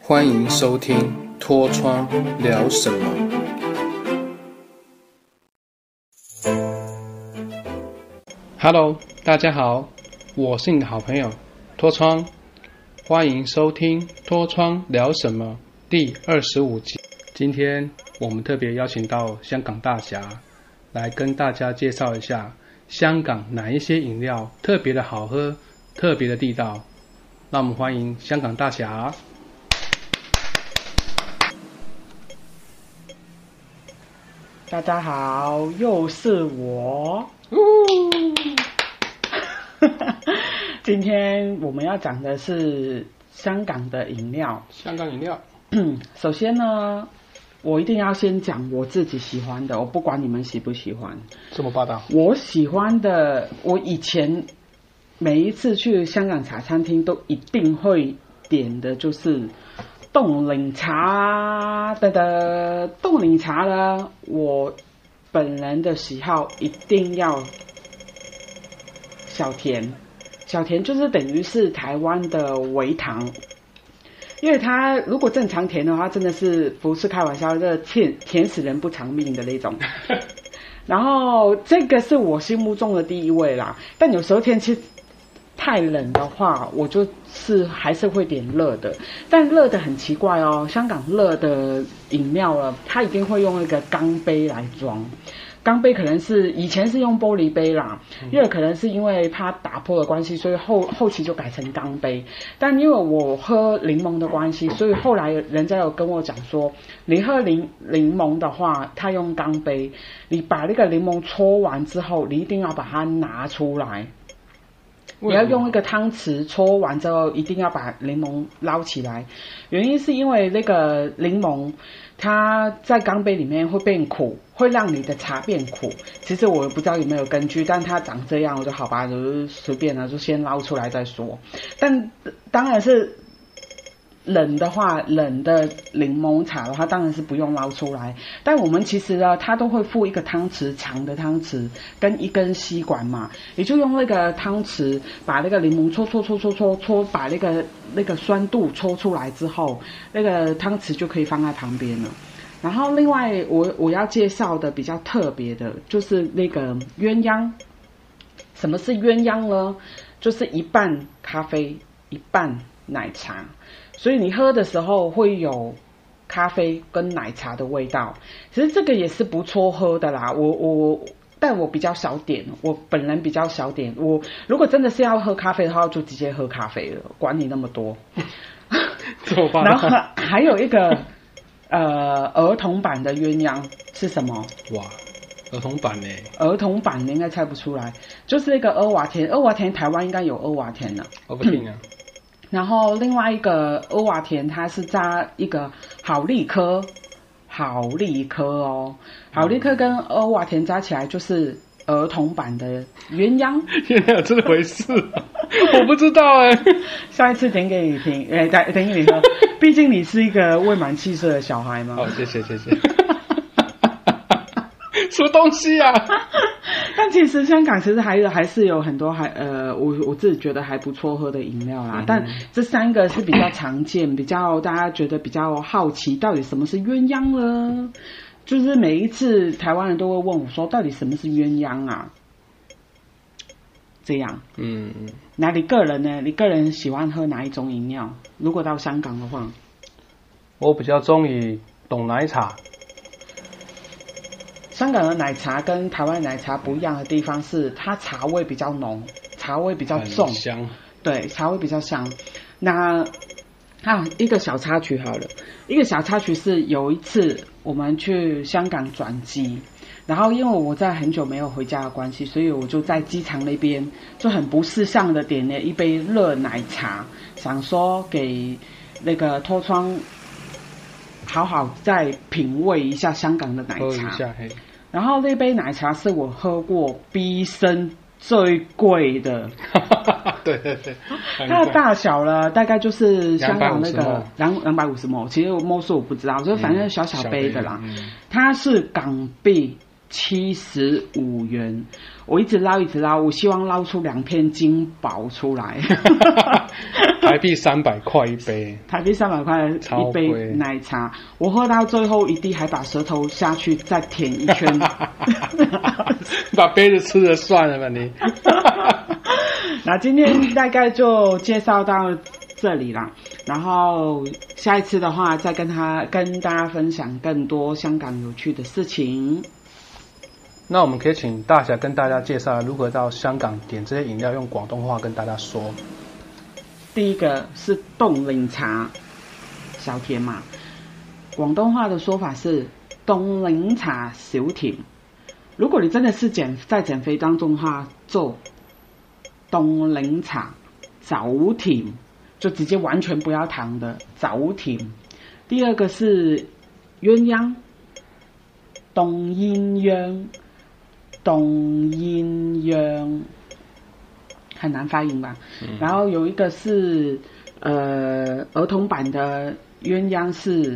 欢迎收听《脱窗聊什么》。Hello，大家好，我是你的好朋友脱窗，欢迎收听《脱窗聊什么》第二十五集。今天我们特别邀请到香港大侠来跟大家介绍一下香港哪一些饮料特别的好喝、特别的地道。让我们欢迎香港大侠。大家好，又是我。今天我们要讲的是香港的饮料。香港饮料，首先呢，我一定要先讲我自己喜欢的，我不管你们喜不喜欢。这么霸道？我喜欢的，我以前每一次去香港茶餐厅都一定会点的就是冻柠茶的的冻柠茶呢。我本人的喜好一定要小甜，小甜就是等于是台湾的微糖。因为它如果正常甜的话，真的是不是开玩笑，这甜甜死人不偿命的那种。然后这个是我心目中的第一位啦，但有时候天气太冷的话，我就是还是会点热的。但热的很奇怪哦，香港热的饮料了，它一定会用那个钢杯来装。钢杯可能是以前是用玻璃杯啦，因为可能是因为怕打破的关系，所以后后期就改成钢杯。但因为我喝柠檬的关系，所以后来人家有跟我讲说，你喝柠柠檬的话，他用钢杯，你把那个柠檬搓完之后，你一定要把它拿出来。你要用一个汤匙搓完之后，一定要把柠檬捞起来。原因是因为那个柠檬它在钢杯里面会变苦，会让你的茶变苦。其实我不知道有没有根据，但它长这样，我就好吧，就随便了，就先捞出来再说。但当然是。冷的话，冷的柠檬茶的话，当然是不用捞出来。但我们其实呢，它都会附一个汤匙，长的汤匙跟一根吸管嘛，你就用那个汤匙把那个柠檬搓搓搓搓搓搓，把那个那个酸度搓出来之后，那个汤匙就可以放在旁边了。然后另外，我我要介绍的比较特别的就是那个鸳鸯。什么是鸳鸯呢？就是一半咖啡，一半奶茶。所以你喝的时候会有咖啡跟奶茶的味道，其实这个也是不错喝的啦。我我但我比较少点，我本人比较少点。我如果真的是要喝咖啡的话，就直接喝咖啡了，管你那么多。然后还有一个呃儿童版的鸳鸯是什么？哇，儿童版呢？儿童版你应该猜不出来，就是那个阿瓦田。阿瓦田台湾应该有阿瓦田呢。我不听啊。然后另外一个欧瓦田，它是加一个好利科，好利科哦，好利科跟欧瓦田加起来就是儿童版的鸳鸯。原来有这回事，我不知道哎。下一次点给你听，哎，等等给你喝，毕竟你是一个未满七岁的小孩嘛。哦，谢谢谢谢。什么东西啊？但其实香港其实还有还是有很多还呃，我我自己觉得还不错喝的饮料啦。但这三个是比较常见，比较大家觉得比较好奇，到底什么是鸳鸯呢？就是每一次台湾人都会问我说，到底什么是鸳鸯啊？这样，嗯嗯。那你个人呢？你个人喜欢喝哪一种饮料？如果到香港的话，我比较中意懂奶茶。香港的奶茶跟台湾奶茶不一样的地方是，它茶味比较浓，茶味比较重，香。对，茶味比较香。那啊，一个小插曲好了，一个小插曲是有一次我们去香港转机，然后因为我在很久没有回家的关系，所以我就在机场那边就很不识相的点了一杯热奶茶，想说给那个脱窗。好好再品味一下香港的奶茶，然后那杯奶茶是我喝过毕生最贵的，对对对，它的大小呢，大概就是香港那个两两百五十毛，其实我摸数我不知道，就反正小小杯的啦，它是港币七十五元。我一直捞一直捞，我希望捞出两片金宝出来。台币三百块一杯，台币三百块一杯奶茶，我喝到最后一滴还把舌头下去再舔一圈。把杯子吃了算了吧你。那今天大概就介绍到这里啦，然后下一次的话再跟他跟大家分享更多香港有趣的事情。那我们可以请大侠跟大家介绍如何到香港点这些饮料，用广东话跟大家说。第一个是冻柠茶，小甜嘛，广东话的说法是冻柠茶小甜。如果你真的是减在减肥当中的话，做冻柠茶早甜，就直接完全不要糖的早甜。第二个是鸳鸯，冻鴛鴦，冻鴛鴦。很难发音吧？然后有一个是呃儿童版的鸳鸯是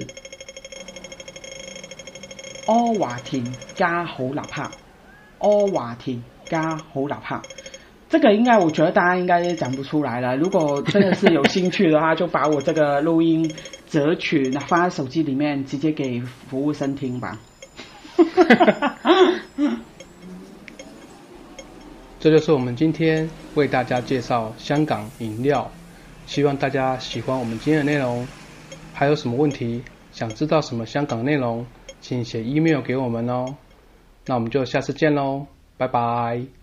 柯華田加好立克，柯華田加好立克。这个应该我觉得大家应该讲不出来了。如果真的是有兴趣的话，就把我这个录音折取，那放在手机里面，直接给服务生听吧。这就是我们今天为大家介绍香港饮料，希望大家喜欢我们今天的内容。还有什么问题，想知道什么香港内容，请写 email 给我们哦。那我们就下次见喽，拜拜。